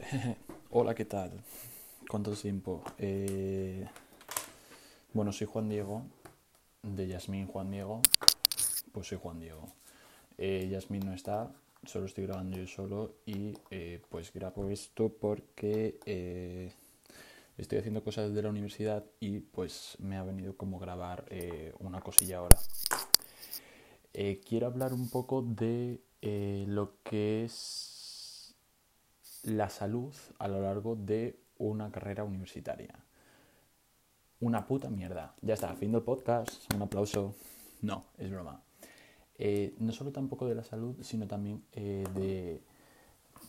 Hola, ¿qué tal? ¿Cuánto tiempo? Eh, Bueno, soy Juan Diego, de Yasmín Juan Diego. Pues soy Juan Diego. Eh, Yasmín no está, solo estoy grabando yo solo y eh, pues grabo esto porque eh, estoy haciendo cosas de la universidad y pues me ha venido como grabar una cosilla ahora. Quiero hablar un poco de lo que es la salud a lo largo de una carrera universitaria. Una puta mierda. Ya está, fin del podcast. Un aplauso. No, es broma. Eh, no solo tampoco de la salud, sino también eh, de,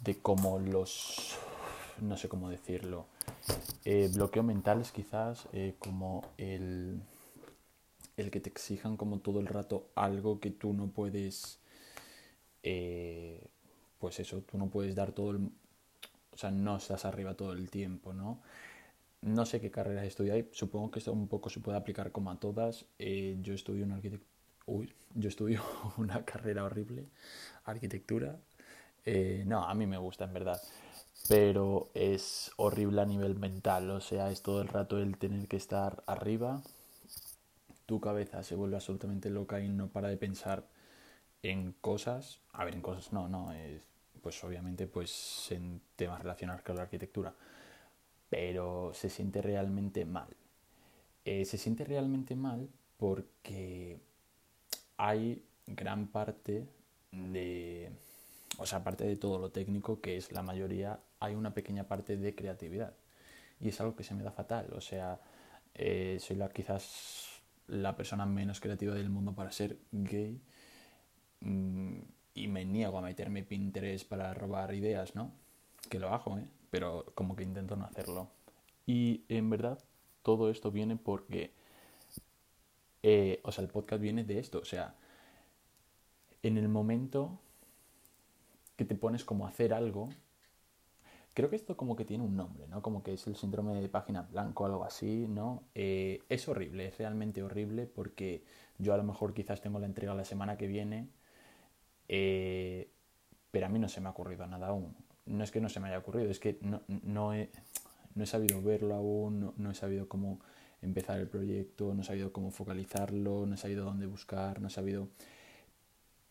de cómo los... No sé cómo decirlo. Eh, bloqueo mentales quizás, eh, como el, el que te exijan como todo el rato algo que tú no puedes... pues eso, tú no puedes dar todo el... O sea, no estás arriba todo el tiempo, ¿no? No sé qué carreras estudiáis, supongo que esto un poco se puede aplicar como a todas. Eh, yo estudio una. Uy, yo estudio una carrera horrible, arquitectura. Eh, no, a mí me gusta en verdad, pero es horrible a nivel mental, o sea, es todo el rato el tener que estar arriba, tu cabeza se vuelve absolutamente loca y no para de pensar en cosas, a ver, en cosas no, no, es, pues obviamente pues en temas relacionados con la arquitectura, pero se siente realmente mal. Eh, se siente realmente mal porque hay gran parte de, o sea, aparte de todo lo técnico, que es la mayoría, hay una pequeña parte de creatividad. Y es algo que se me da fatal, o sea, eh, soy la, quizás la persona menos creativa del mundo para ser gay mm, y me niego a meterme Pinterest para robar ideas, ¿no? Que lo hago, ¿eh? Pero como que intento no hacerlo. Y en verdad todo esto viene porque, eh, o sea, el podcast viene de esto, o sea, en el momento que te pones como a hacer algo, creo que esto como que tiene un nombre, ¿no? Como que es el síndrome de página blanco o algo así, ¿no? Eh, es horrible, es realmente horrible porque yo a lo mejor quizás tengo la entrega la semana que viene, eh, pero a mí no se me ha ocurrido nada aún. No es que no se me haya ocurrido, es que no, no, he, no he sabido verlo aún, no, no he sabido cómo empezar el proyecto, no he sabido cómo focalizarlo, no he sabido dónde buscar, no he sabido...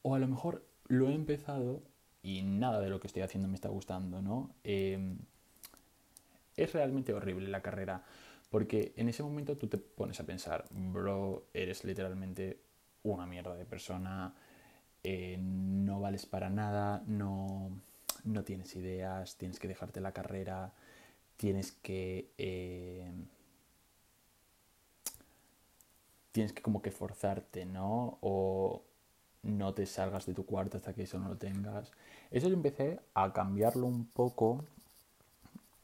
O a lo mejor lo he empezado y nada de lo que estoy haciendo me está gustando, ¿no? Eh, es realmente horrible la carrera, porque en ese momento tú te pones a pensar, bro, eres literalmente una mierda de persona, eh, no vales para nada, no, no tienes ideas, tienes que dejarte la carrera, tienes que... Eh, tienes que como que forzarte, ¿no? O no te salgas de tu cuarto hasta que eso no lo tengas. Eso yo empecé a cambiarlo un poco.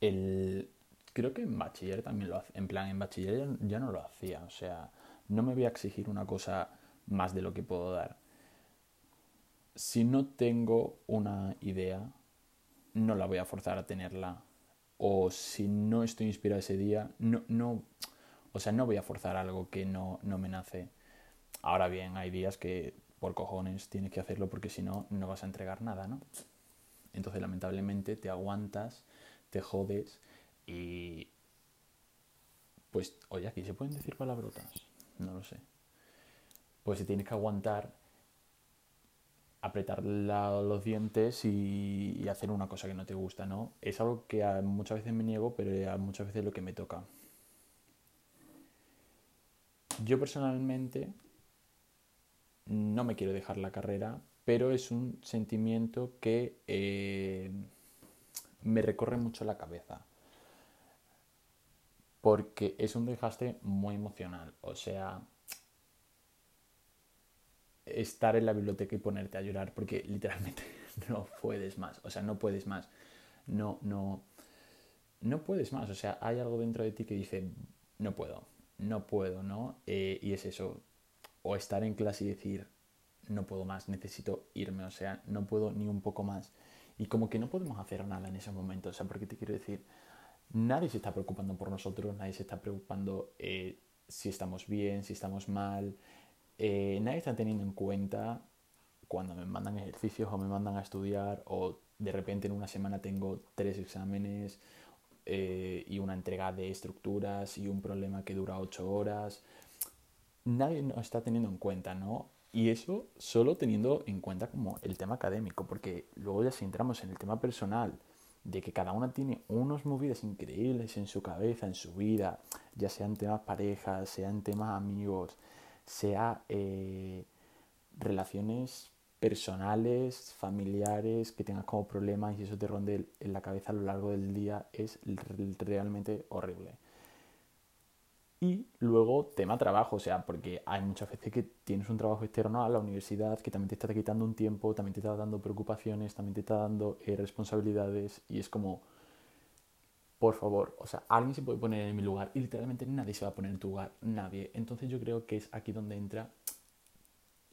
El... Creo que en bachiller también lo hacía. En plan, en bachiller ya no lo hacía. O sea, no me voy a exigir una cosa más de lo que puedo dar. Si no tengo una idea, no la voy a forzar a tenerla. O si no estoy inspirado ese día, no, no, o sea, no voy a forzar algo que no, no me nace. Ahora bien, hay días que por cojones tienes que hacerlo porque si no, no vas a entregar nada, ¿no? Entonces, lamentablemente, te aguantas, te jodes y... Pues, oye, aquí se pueden decir palabrotas, no lo sé. Pues se tienes que aguantar, apretar los dientes y, y, hacer una cosa que no te gusta, ¿no? Es algo que a, muchas veces me niego, pero a muchas veces lo que me toca. Yo personalmente no me quiero dejar la carrera, pero es un sentimiento que eh, me recorre mucho la cabeza. Porque es un desgaste muy emocional. O sea, estar en la biblioteca y ponerte a llorar porque literalmente no puedes más. O sea, no puedes más. No, no, no puedes más. O sea, hay algo dentro de ti que dice, no puedo, no puedo, ¿no? Eh, y es eso, o estar en clase y decir, no puedo más, necesito irme, o sea, no puedo ni un poco más. Y como que no podemos hacer nada en ese momento, o sea, porque te quiero decir, nadie se está preocupando por nosotros, nadie se está preocupando eh, si estamos bien, si estamos mal, eh, nadie está teniendo en cuenta cuando me mandan ejercicios o me mandan a estudiar o de repente en una semana tengo tres exámenes eh, y una entrega de estructuras y un problema que dura ocho horas. Nadie nos está teniendo en cuenta, ¿no? Y eso solo teniendo en cuenta como el tema académico, porque luego ya si entramos en el tema personal, de que cada una tiene unos movidas increíbles en su cabeza, en su vida, ya sean temas parejas, sean temas amigos, sea eh, relaciones personales, familiares, que tengas como problemas y eso te ronde en la cabeza a lo largo del día, es realmente horrible. Y luego tema trabajo, o sea, porque hay muchas veces que tienes un trabajo externo a la universidad que también te está quitando un tiempo, también te está dando preocupaciones, también te está dando eh, responsabilidades y es como, por favor, o sea, alguien se puede poner en mi lugar. Y literalmente nadie se va a poner en tu lugar, nadie. Entonces yo creo que es aquí donde entra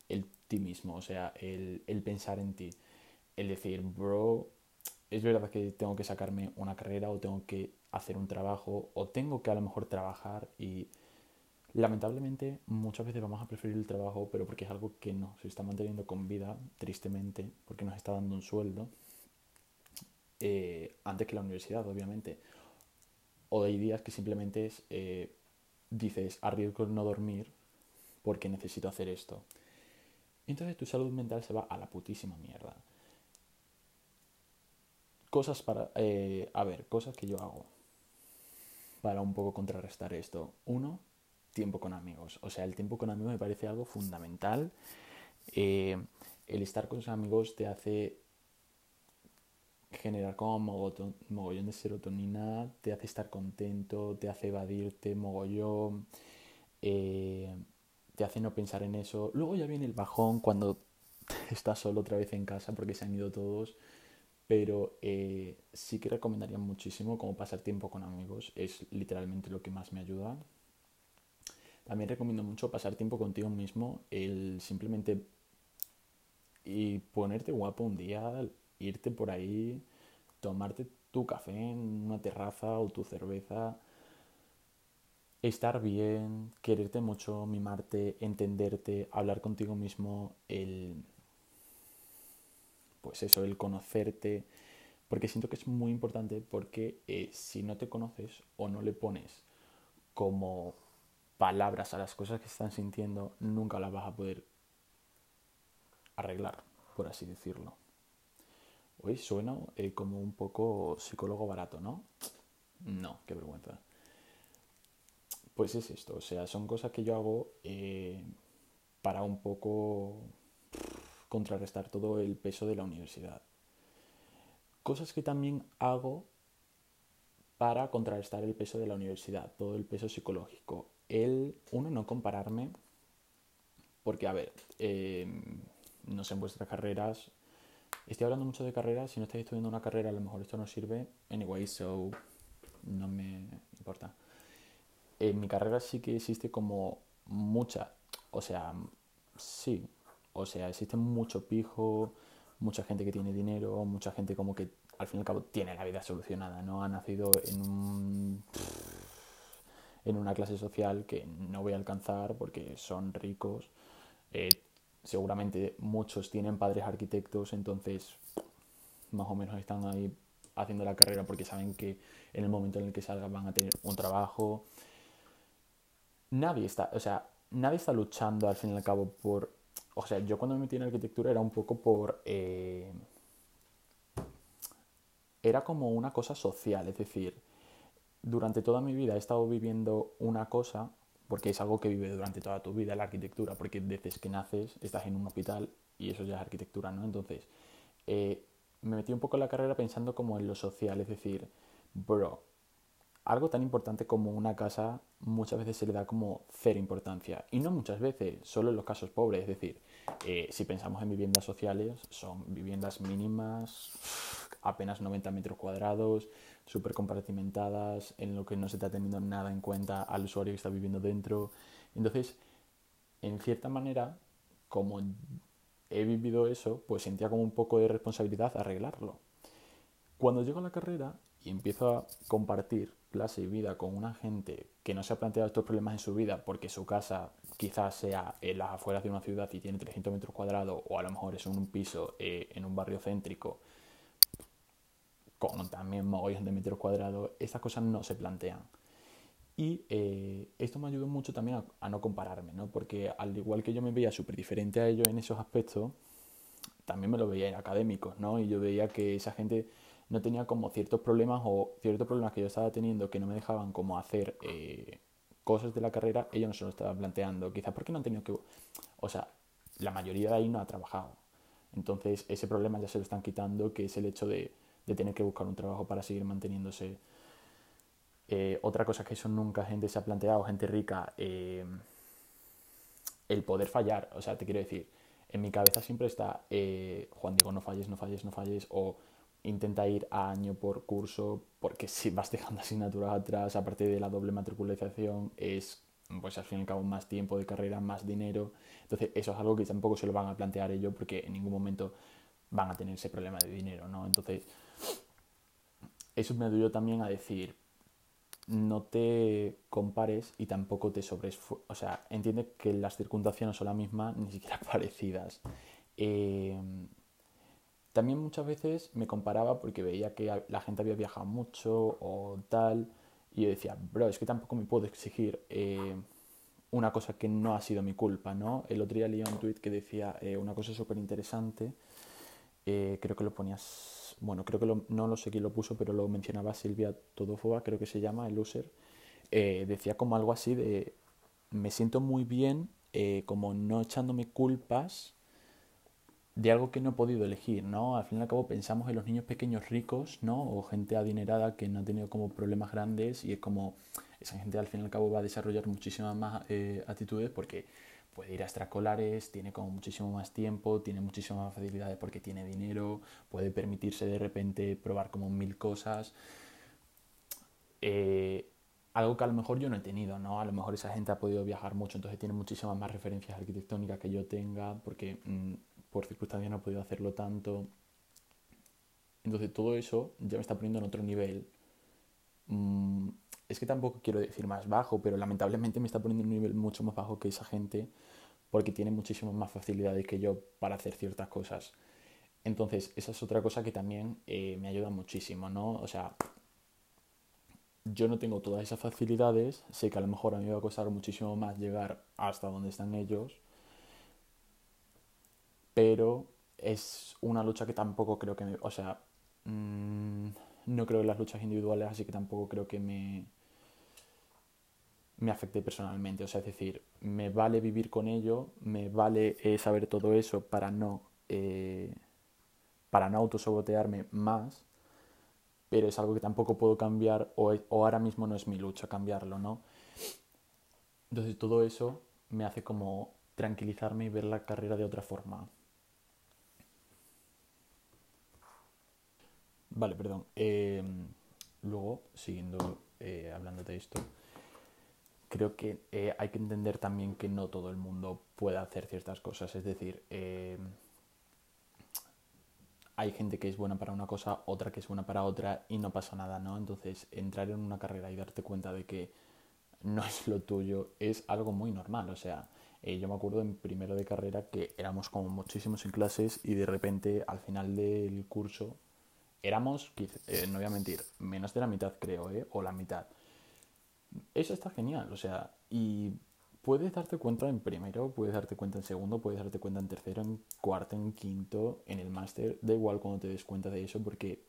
el ti mismo, o sea, el, el pensar en ti, el decir, bro, es verdad que tengo que sacarme una carrera o tengo que hacer un trabajo o tengo que a lo mejor trabajar y lamentablemente muchas veces vamos a preferir el trabajo pero porque es algo que no se está manteniendo con vida tristemente porque nos está dando un sueldo eh, antes que la universidad obviamente o hay días que simplemente eh, dices arriesgo no dormir porque necesito hacer esto entonces tu salud mental se va a la putísima mierda cosas para eh, a ver cosas que yo hago para un poco contrarrestar esto. Uno, tiempo con amigos. O sea, el tiempo con amigos me parece algo fundamental. Eh, el estar con sus amigos te hace generar como mogollón de serotonina, te hace estar contento, te hace evadirte mogollón, eh, te hace no pensar en eso. Luego ya viene el bajón cuando estás solo otra vez en casa porque se han ido todos pero eh, sí que recomendaría muchísimo como pasar tiempo con amigos, es literalmente lo que más me ayuda. También recomiendo mucho pasar tiempo contigo mismo, el simplemente y ponerte guapo un día, irte por ahí, tomarte tu café en una terraza o tu cerveza, estar bien, quererte mucho, mimarte, entenderte, hablar contigo mismo, el pues eso, el conocerte, porque siento que es muy importante porque eh, si no te conoces o no le pones como palabras a las cosas que están sintiendo, nunca las vas a poder arreglar, por así decirlo. Hoy suena eh, como un poco psicólogo barato, ¿no? No, qué vergüenza. Pues es esto, o sea, son cosas que yo hago eh, para un poco contrarrestar todo el peso de la universidad. Cosas que también hago para contrarrestar el peso de la universidad, todo el peso psicológico. El, uno, no compararme, porque, a ver, em, no sé en vuestras carreras, estoy hablando mucho de carreras, si no estáis estudiando una carrera, a lo mejor esto no sirve, anyway, so no me importa. En mi carrera sí que existe como mucha, o sea, sí, o sea, existe mucho pijo, mucha gente que tiene dinero, mucha gente como que al fin y al cabo tiene la vida solucionada, ¿no? Ha nacido en un en una clase social que no voy a alcanzar porque son ricos. Eh, seguramente muchos tienen padres arquitectos, entonces más o menos están ahí haciendo la carrera porque saben que en el momento en el que salgan van a tener un trabajo. Nadie está, o sea, nadie está luchando al fin y al cabo por o sea, yo cuando me metí en arquitectura era un poco por... Eh, era como una cosa social, es decir, durante toda mi vida he estado viviendo una cosa, porque es algo que vive durante toda tu vida la arquitectura, porque desde que naces estás en un hospital y eso ya es arquitectura, ¿no? Entonces, eh, me metí un poco en la carrera pensando como en lo social, es decir, bro, algo tan importante como una casa muchas veces se le da como cero importancia. Y no muchas veces, solo en los casos pobres. Es decir, eh, si pensamos en viviendas sociales, son viviendas mínimas, apenas 90 metros cuadrados, súper compartimentadas, en lo que no se está teniendo nada en cuenta al usuario que está viviendo dentro. Entonces, en cierta manera, como he vivido eso, pues sentía como un poco de responsabilidad arreglarlo. Cuando llego a la carrera y empiezo a compartir clase y vida con una gente que no se ha planteado estos problemas en su vida porque su casa quizás sea en las afueras de una ciudad y tiene 300 metros cuadrados o a lo mejor es un piso eh, en un barrio céntrico con también mogollones de metros cuadrados, estas cosas no se plantean. Y eh, esto me ayudó mucho también a, no compararme, ¿no? Porque al igual que yo me veía súper diferente a ellos en esos aspectos, también me lo veía en académicos, ¿no? Y yo veía que esa gente no tenía como ciertos problemas o ciertos problemas que yo estaba teniendo que no me dejaban como hacer eh, cosas de la carrera, ellos no se lo estaban planteando. Quizás porque no han tenido que... O sea, la mayoría de ahí no ha trabajado. Entonces ese problema ya se lo están quitando, que es el hecho de, de tener que buscar un trabajo para seguir manteniéndose. Eh, otra cosa que eso nunca gente se ha planteado, gente rica, eh, el poder fallar. O sea, te quiero decir, en mi cabeza siempre está, eh, Juan Diego, no falles, no falles, no falles, o intenta ir a año por curso, porque si vas dejando asignaturas atrás, aparte de la doble matriculación, es pues al fin y al cabo más tiempo de carrera, más dinero. Entonces eso es algo que tampoco se lo van a plantear ellos porque en ningún momento van a tener ese problema de dinero, ¿no? Entonces eso me ayudó también a decir, no te compares y tampoco te sobres... O sea, entiende que las circunstancias no son las mismas, ni siquiera parecidas. Eh, también muchas veces me comparaba porque veía que la gente había viajado mucho o tal y yo decía, bro, es que tampoco me puedo exigir eh, una cosa que no ha sido mi culpa, ¿no? El otro día leía un tweet que decía eh, una cosa súper interesante, eh, creo que lo ponías, bueno, creo que no lo sé quién lo puso, pero lo mencionaba Silvia Todofoba, creo que se llama, el user, decía como algo así de, me siento muy bien como no echándome culpas de algo que no he podido elegir, ¿no? Al fin y al cabo pensamos en los niños pequeños ricos, ¿no? O gente adinerada que no ha tenido como problemas grandes y es como esa gente al fin y al cabo va a desarrollar muchísimas más eh, actitudes porque puede ir a extracolares, tiene como muchísimo más tiempo, tiene muchísimas más facilidades porque tiene dinero, puede permitirse de repente probar como mil cosas. Eh, algo que a lo mejor yo no he tenido, ¿no? A lo mejor esa gente ha podido viajar mucho, entonces tiene muchísimas más referencias arquitectónicas que yo tenga, porque mm, por circunstancias no he podido hacerlo tanto. Entonces todo eso ya me está poniendo en otro nivel. Mm, es que tampoco quiero decir más bajo, pero lamentablemente me está poniendo en un nivel mucho más bajo que esa gente porque tiene muchísimas más facilidades que yo para hacer ciertas cosas. Entonces, esa es otra cosa que también eh, me ayuda muchísimo, ¿no? O sea, yo no tengo todas esas facilidades, sé que a lo mejor a mí me va a costar muchísimo más llegar hasta donde están ellos, pero es una lucha que tampoco creo que me... O sea, mm, no creo en las luchas individuales, así que tampoco creo que me, me afecte personalmente. O sea, es decir, me vale vivir con ello, me vale eh, saber todo eso para no, eh, para no autosabotearme más, pero es algo que tampoco puedo cambiar o, o ahora mismo no es mi lucha cambiarlo, ¿no? Entonces todo eso me hace como tranquilizarme y ver la carrera de otra forma. Vale, perdón. Eh, luego, siguiendo eh, hablando de esto, creo que eh, hay que entender también que no todo el mundo puede hacer ciertas cosas. Es decir, hay gente que es buena para una cosa, otra que es buena para otra y no pasa nada, ¿no? Entonces, entrar en una carrera y darte cuenta de que no es lo tuyo es algo muy normal. O sea, yo me acuerdo en primero de carrera que éramos como muchísimos en clases y de repente al final del curso éramos, eh, no voy a mentir, menos de la mitad creo, ¿eh? o la mitad. Eso está genial, o sea, y puedes darte cuenta en primero, puedes darte cuenta en segundo, puedes darte cuenta en tercero, en cuarto, en quinto, en el máster, da igual cuando te des cuenta de eso porque,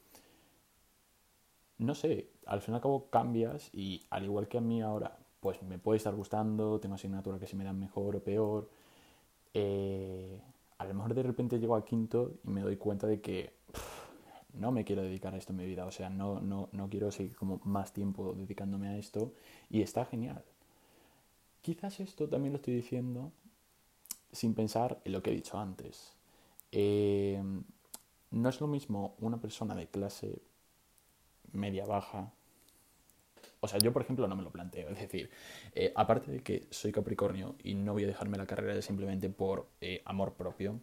no sé, al fin y al cabo cambias y al igual que a mí ahora, pues me puede estar gustando, tengo asignaturas que se me dan mejor o peor, eh, a lo mejor de repente llego al quinto y me doy cuenta de que no me quiero dedicar a esto en mi vida, o sea, no, no, no quiero seguir como más tiempo dedicándome a esto y está genial. Quizás esto también lo estoy diciendo sin pensar en lo que he dicho antes. Eh, no es lo mismo una persona de clase media baja. O sea, yo por ejemplo no me lo planteo. Es decir, eh, aparte de que soy Capricornio y no voy a dejarme la carrera simplemente por eh, amor propio,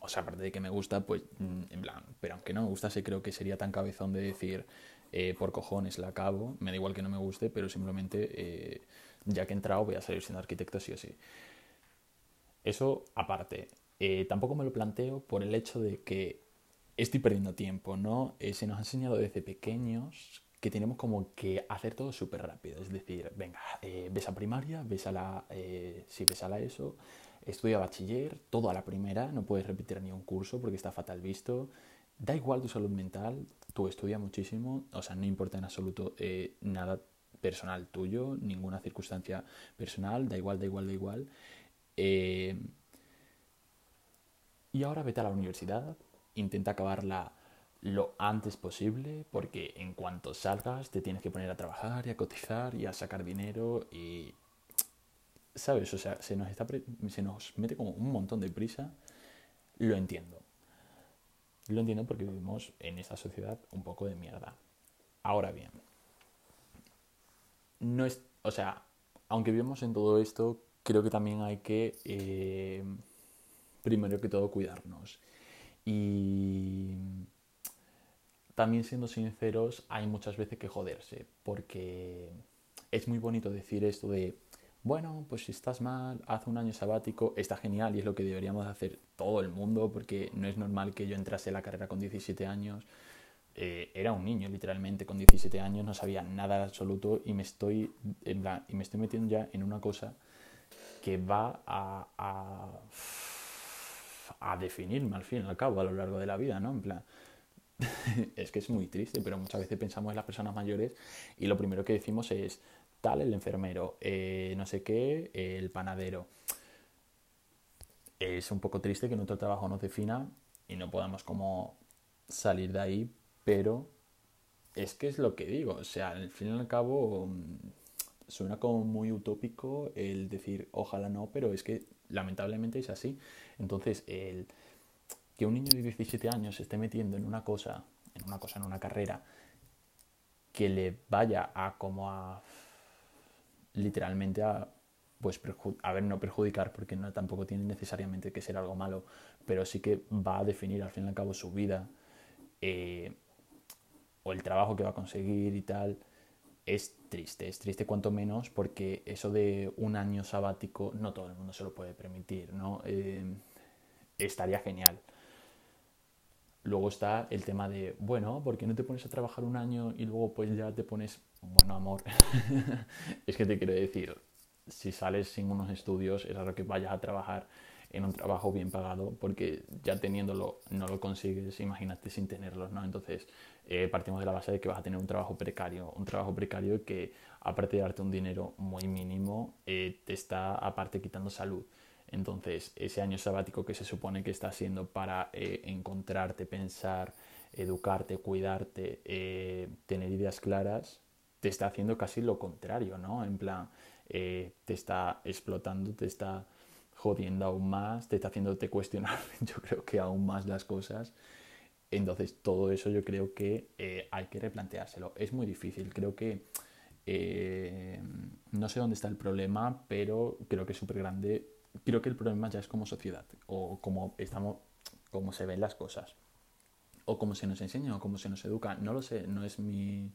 o sea, aparte de que me gusta, pues, mm, en plan, pero aunque no me gustase, creo que sería tan cabezón de decir, eh, por cojones la acabo, me da igual que no me guste, pero simplemente, eh, ya que he entrado, voy a salir siendo arquitecto sí o sí. Eso aparte. Eh, tampoco me lo planteo por el hecho de que estoy perdiendo tiempo, ¿no? Se nos ha enseñado desde pequeños que tenemos como que hacer todo súper rápido. Es decir, venga, ves a primaria, ves a la, eh, si ves a la ESO, estudia bachiller, todo a la primera, no puedes repetir ni un curso porque está fatal visto. Da igual tu salud mental, tú estudia muchísimo, o sea, no importa en absoluto eh, nada personal tuyo, ninguna circunstancia personal, da igual, da igual, da igual. Eh, y ahora vete a la universidad, intenta acabarla lo antes posible, porque en cuanto salgas te tienes que poner a trabajar y a cotizar y a sacar dinero y... ¿Sabes? O sea, se nos, está, se nos mete como un montón de prisa. Lo entiendo. Lo entiendo porque vivimos en esta sociedad un poco de mierda. Ahora bien, no es, o sea, aunque vivimos en todo esto, creo que también hay que, eh, primero que todo, cuidarnos. Y también siendo sinceros, hay muchas veces que joderse, porque es muy bonito decir esto de, bueno, pues si estás mal, haz un año sabático, está genial y es lo que deberíamos hacer todo el mundo, porque no es normal que yo entrase a la carrera con 17 años. Eh, era un niño, literalmente, con 17 años, no sabía nada absoluto y me estoy, en la, y me estoy metiendo ya en una cosa que va a, a, a definirme al fin y al cabo a lo largo de la vida, ¿no? En plan, es que es muy triste, pero muchas veces pensamos en las personas mayores y lo primero que decimos es tal el enfermero, eh, no sé qué, el panadero. Es un poco triste que nuestro trabajo nos defina y no podamos como salir de ahí, pero es que es lo que digo, o sea, al fin y al cabo mm, suena como muy utópico el decir ojalá no, pero es que lamentablemente es así. Entonces, el que un niño de 17 años se esté metiendo en una cosa, en una cosa, en una carrera, que le vaya a como a literalmente a pues a ver no perjudicar porque tampoco tiene necesariamente que ser algo malo pero sí que va a definir al fin y al cabo su vida eh, o el trabajo que va a conseguir y tal. Es triste es triste cuanto menos porque eso de un año sabático no todo el mundo se lo puede permitir no eh, estaría genial. Luego está el tema de, bueno, ¿por qué no te pones a trabajar un año y luego pues ya te pones, bueno, amor? es que te quiero decir, si sales sin unos estudios, es raro que vayas a trabajar en un trabajo bien pagado, porque ya teniéndolo no lo consigues, imagínate sin tenerlo, ¿no? Entonces, eh, partimos de la base de que vas a tener un trabajo precario, un trabajo precario que, aparte de darte un dinero muy mínimo, eh, te está aparte quitando salud. Entonces, ese año sabático que se supone que está siendo para eh, encontrarte, pensar, educarte, cuidarte, tener ideas claras, te está haciendo casi lo contrario, ¿no? En plan, eh, te está explotando, te está jodiendo aún más, te está haciéndote cuestionar, yo creo que aún más las cosas. Entonces, todo eso yo creo que hay que replanteárselo. Es muy difícil, creo que no sé dónde está el problema, pero creo que es súper grande creo que el problema ya es como sociedad o como estamos como se ven las cosas o como se nos enseña o como se nos educa no lo sé no es mi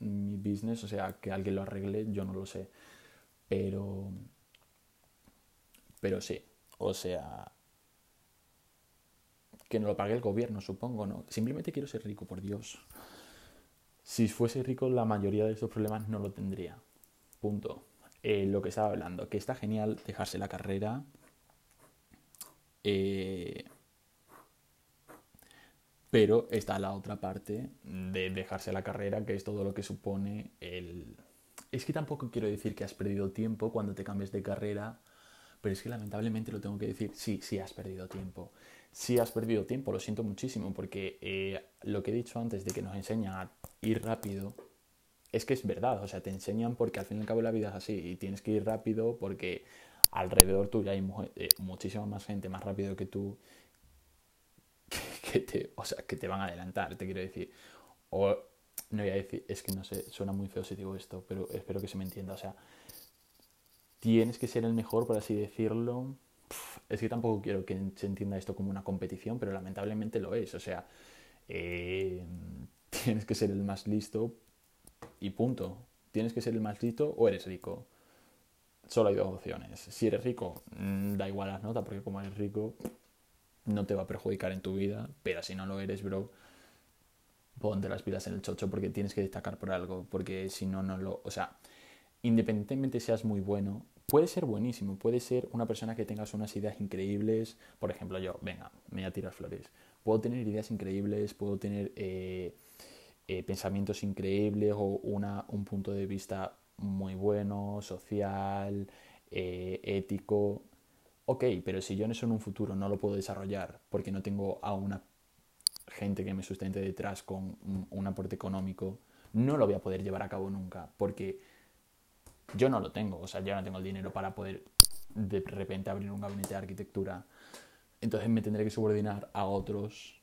mi business o sea que alguien lo arregle yo no lo sé. Pero pero sí o sea que no lo pague el gobierno supongo no simplemente quiero ser rico por Dios. Si fuese rico la mayoría de estos problemas no lo tendría. Punto. Eh, lo que estaba hablando, que está genial dejarse la carrera. Eh, pero está la otra parte de dejarse la carrera, que es todo lo que supone el... Es que tampoco quiero decir que has perdido tiempo cuando te cambies de carrera, pero es que lamentablemente lo tengo que decir, sí, sí has perdido tiempo. Sí has perdido tiempo, lo siento muchísimo, porque eh, lo que he dicho antes de que nos enseña a ir rápido, es que es verdad, o sea, te enseñan porque al fin y al cabo la vida es así y tienes que ir rápido porque alrededor tuyo hay eh, muchísima más gente más rápido que tú que, te, o sea, que te van a adelantar, te quiero decir. O no voy a decir, es que no sé, suena muy feo si digo esto, pero espero que se me entienda, o sea, tienes que ser el mejor, por así decirlo. Es que tampoco quiero que se entienda esto como una competición, pero lamentablemente lo es, o sea, eh, tienes que ser el más listo y punto. Tienes que ser el más listo o eres rico. Solo hay dos opciones. Si eres rico, mm, da igual las notas, porque como eres rico, no te va a perjudicar en tu vida, pero si no lo eres, bro, ponte las pilas en el chocho porque tienes que destacar por algo, porque si no, no lo... O sea, independientemente seas muy bueno, puede ser buenísimo, puede ser una persona que tengas unas ideas increíbles, por ejemplo yo, venga, me voy a tirar flores, puedo tener ideas increíbles, puedo tener eh, eh, pensamientos increíbles o una, un punto de vista muy bueno, social, eh, ético. Ok, pero si yo en eso en un futuro no lo puedo desarrollar porque no tengo a una gente que me sustente detrás con un, aporte económico, no lo voy a poder llevar a cabo nunca porque yo no lo tengo, o sea, yo no tengo el dinero para poder de repente abrir un gabinete de arquitectura. Entonces me tendré que subordinar a otros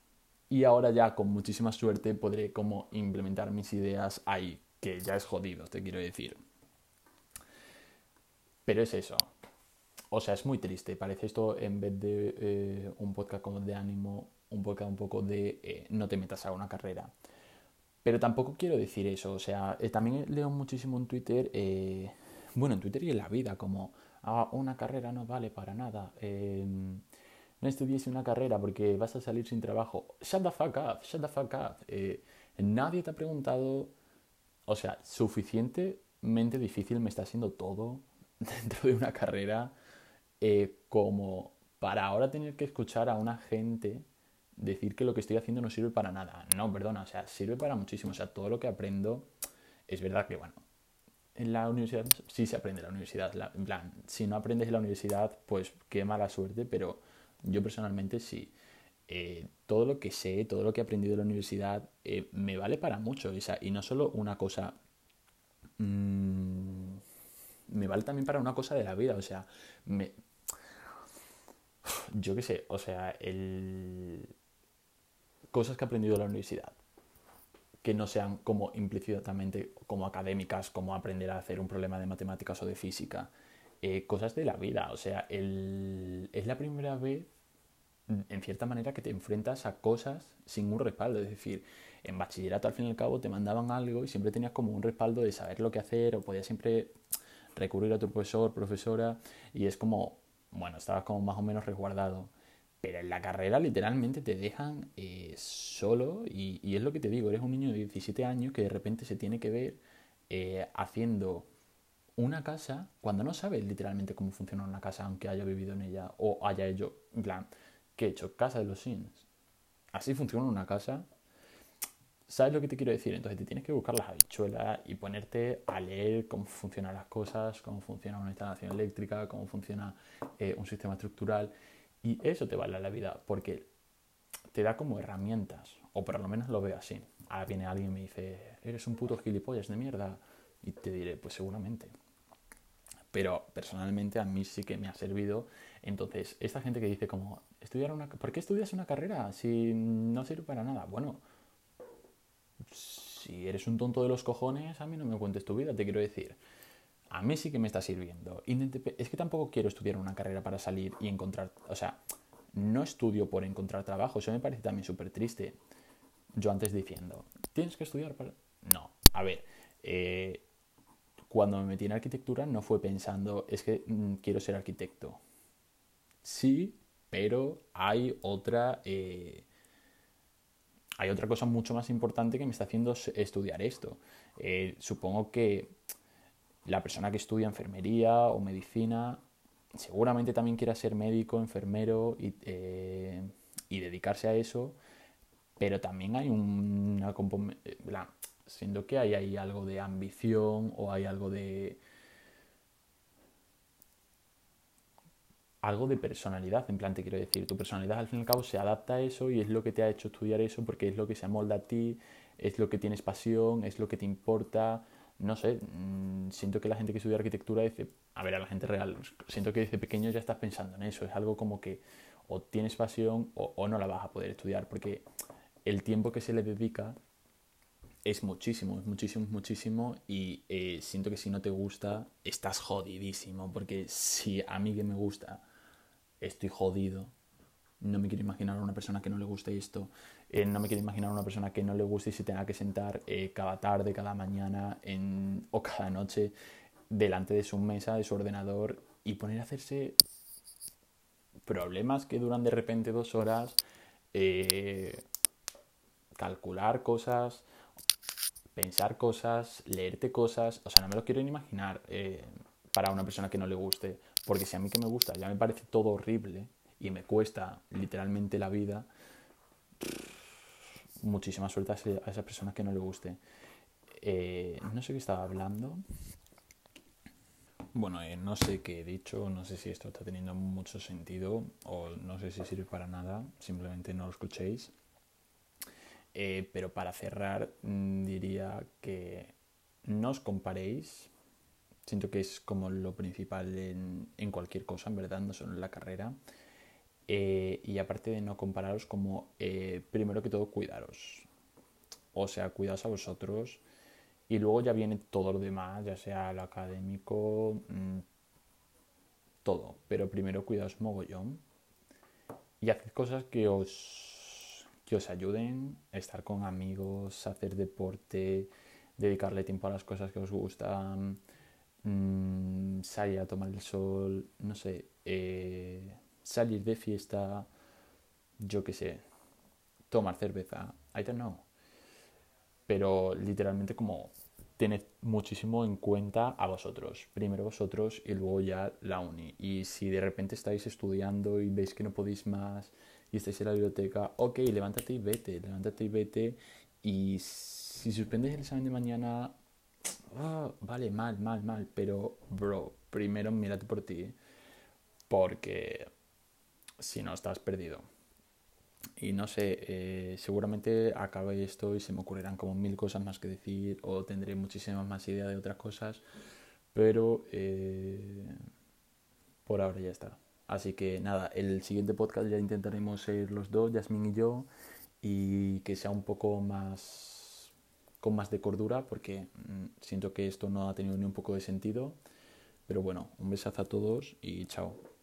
y ahora ya con muchísima suerte podré como implementar mis ideas ahí, que ya es jodido, te quiero decir. Pero es eso. O sea, es muy triste. Parece esto, en vez de eh, un podcast como de ánimo, un podcast un poco de eh, no te metas a una carrera. Pero tampoco quiero decir eso. O sea, eh, también leo muchísimo en Twitter, bueno, en Twitter y en la vida, como ah, una carrera no vale para nada. Em, no estudies una carrera porque vas a salir sin trabajo. Shut the fuck up, shut the fuck up. nadie te ha preguntado, o sea, suficientemente difícil me está siendo todo dentro de una carrera eh, como para ahora tener que escuchar a una gente decir que lo que estoy haciendo no sirve para nada. No, perdona, o sea, sirve para muchísimo. O sea, todo lo que aprendo es verdad que, bueno, en la universidad sí se aprende en la universidad. en plan, si no aprendes en la universidad, pues qué mala suerte, pero yo personalmente sí. Eh, todo lo que sé, todo lo que he aprendido en la universidad eh, me vale para mucho. O sea, y no solo una cosa... Mmm, me vale también para una cosa de la vida, o sea, me... Yo qué sé, o sea, el... Cosas que he aprendido en la universidad, que no sean como implícitamente como académicas, como aprender a hacer un problema de matemáticas o de física, eh, cosas de la vida, o sea, el... es la primera vez, en cierta manera, que te enfrentas a cosas sin un respaldo, es decir, en bachillerato al fin y al cabo te mandaban algo y siempre tenías como un respaldo de saber lo que hacer o podías siempre recurrir a tu profesor, profesora, y es como, bueno, estabas como más o menos resguardado. Pero en la carrera literalmente te dejan eh, solo y, es lo que te digo, eres un niño de 17 años que de repente se tiene que ver eh, haciendo una casa cuando no sabes literalmente cómo funciona una casa aunque haya vivido en ella o haya hecho, en plan, ¿qué he hecho? Casa de los Sims. Así funciona una casa ¿Sabes lo que te quiero decir? Entonces te tienes que buscar las habichuelas y ponerte a leer cómo funcionan las cosas, cómo funciona una instalación eléctrica, cómo funciona eh, un sistema estructural. Y eso te vale la vida porque te da como herramientas, o por lo menos lo veo así. Ahora viene alguien y me dice, eres un puto gilipollas de mierda. Y te diré, pues seguramente. Pero personalmente a mí sí que me ha servido. Entonces, esta gente que dice como, estudiar una, ¿por qué estudias una carrera si no sirve para nada? Bueno, si eres un tonto de los cojones, a mí no me cuentes tu vida, te quiero decir. A mí sí que me está sirviendo. Es que tampoco quiero estudiar una carrera para salir y encontrar... O sea, no estudio por encontrar trabajo. Eso me parece también súper triste. Yo antes diciendo, ¿tienes que estudiar para...? No. A ver, eh, cuando me metí en arquitectura no fue pensando, es que mm, quiero ser arquitecto. Sí, pero hay otra... Eh, hay otra cosa mucho más importante que me está haciendo estudiar esto. Eh, supongo que la persona que estudia enfermería o medicina seguramente también quiera ser médico, enfermero y, eh, dedicarse a eso, pero también hay una eh, siento que hay ahí algo de ambición o hay algo de algo de personalidad, en plan te quiero decir, tu personalidad al fin y al cabo se adapta a eso y es lo que te ha hecho estudiar eso porque es lo que se amolda a ti, es lo que tienes pasión, es lo que te importa, no sé, mm, siento que la gente que estudia arquitectura dice, a ver, a la gente real, siento que desde pequeño ya estás pensando en eso, es algo como que o tienes pasión o, no la vas a poder estudiar porque el tiempo que se le dedica es muchísimo, es muchísimo, muchísimo y eh, siento que si no te gusta estás jodidísimo porque si a mí que me gusta estoy jodido. No me quiero imaginar a una persona que no le guste esto. Eh, no me quiero imaginar a una persona que no le guste y se tenga que sentar eh, cada tarde, cada mañana o cada noche delante de su mesa, de su ordenador y poner a hacerse problemas que duran de repente dos horas, eh, calcular cosas, pensar cosas, leerte cosas, o sea, no me lo quiero ni imaginar para una persona que no le guste, porque si a mí que me gusta ya me parece todo horrible y me cuesta literalmente la vida, muchísima suerte a, esa persona que no le guste. Eh, no sé qué estaba hablando. Bueno, eh, no sé qué he dicho, no sé si esto está teniendo mucho sentido o no sé si sirve para nada, simplemente no lo escuchéis. Eh, pero para cerrar mm, diría que no os comparéis. Siento que es como lo principal en, en cualquier cosa, en verdad, no solo en la carrera. Eh, y aparte de no compararos, como eh, primero que todo cuidaros. O sea, cuidaos a vosotros y luego ya viene todo lo demás, ya sea lo académico, mm, todo. Pero primero cuidaos mogollón y haced cosas que os que os ayuden estar con amigos, hacer deporte, dedicarle tiempo a las cosas que os gustan, mmm, salir a tomar el sol, no sé, eh, salir de fiesta, yo qué sé, tomar cerveza, I don't know. Pero literalmente como tened muchísimo en cuenta a vosotros. Primero vosotros y luego ya la uni. Y si de repente estáis estudiando y veis que no podéis más y estáis en la biblioteca, ok, levántate y vete, levántate y vete. Y si suspendes el examen de mañana, ah, vale, mal, mal, mal, pero bro, primero mírate por ti, porque si no estás perdido. Y no sé, eh, seguramente acabe esto y se me ocurrirán como mil cosas más que decir o tendré muchísimas más ideas de otras cosas, pero eh, por ahora ya está. Así que nada, el siguiente podcast ya intentaremos ser los dos, Yasmin y yo, y que sea un poco más con más de cordura, porque mm, siento que esto no ha tenido ni un poco de sentido. Pero bueno, un besazo a todos y chao.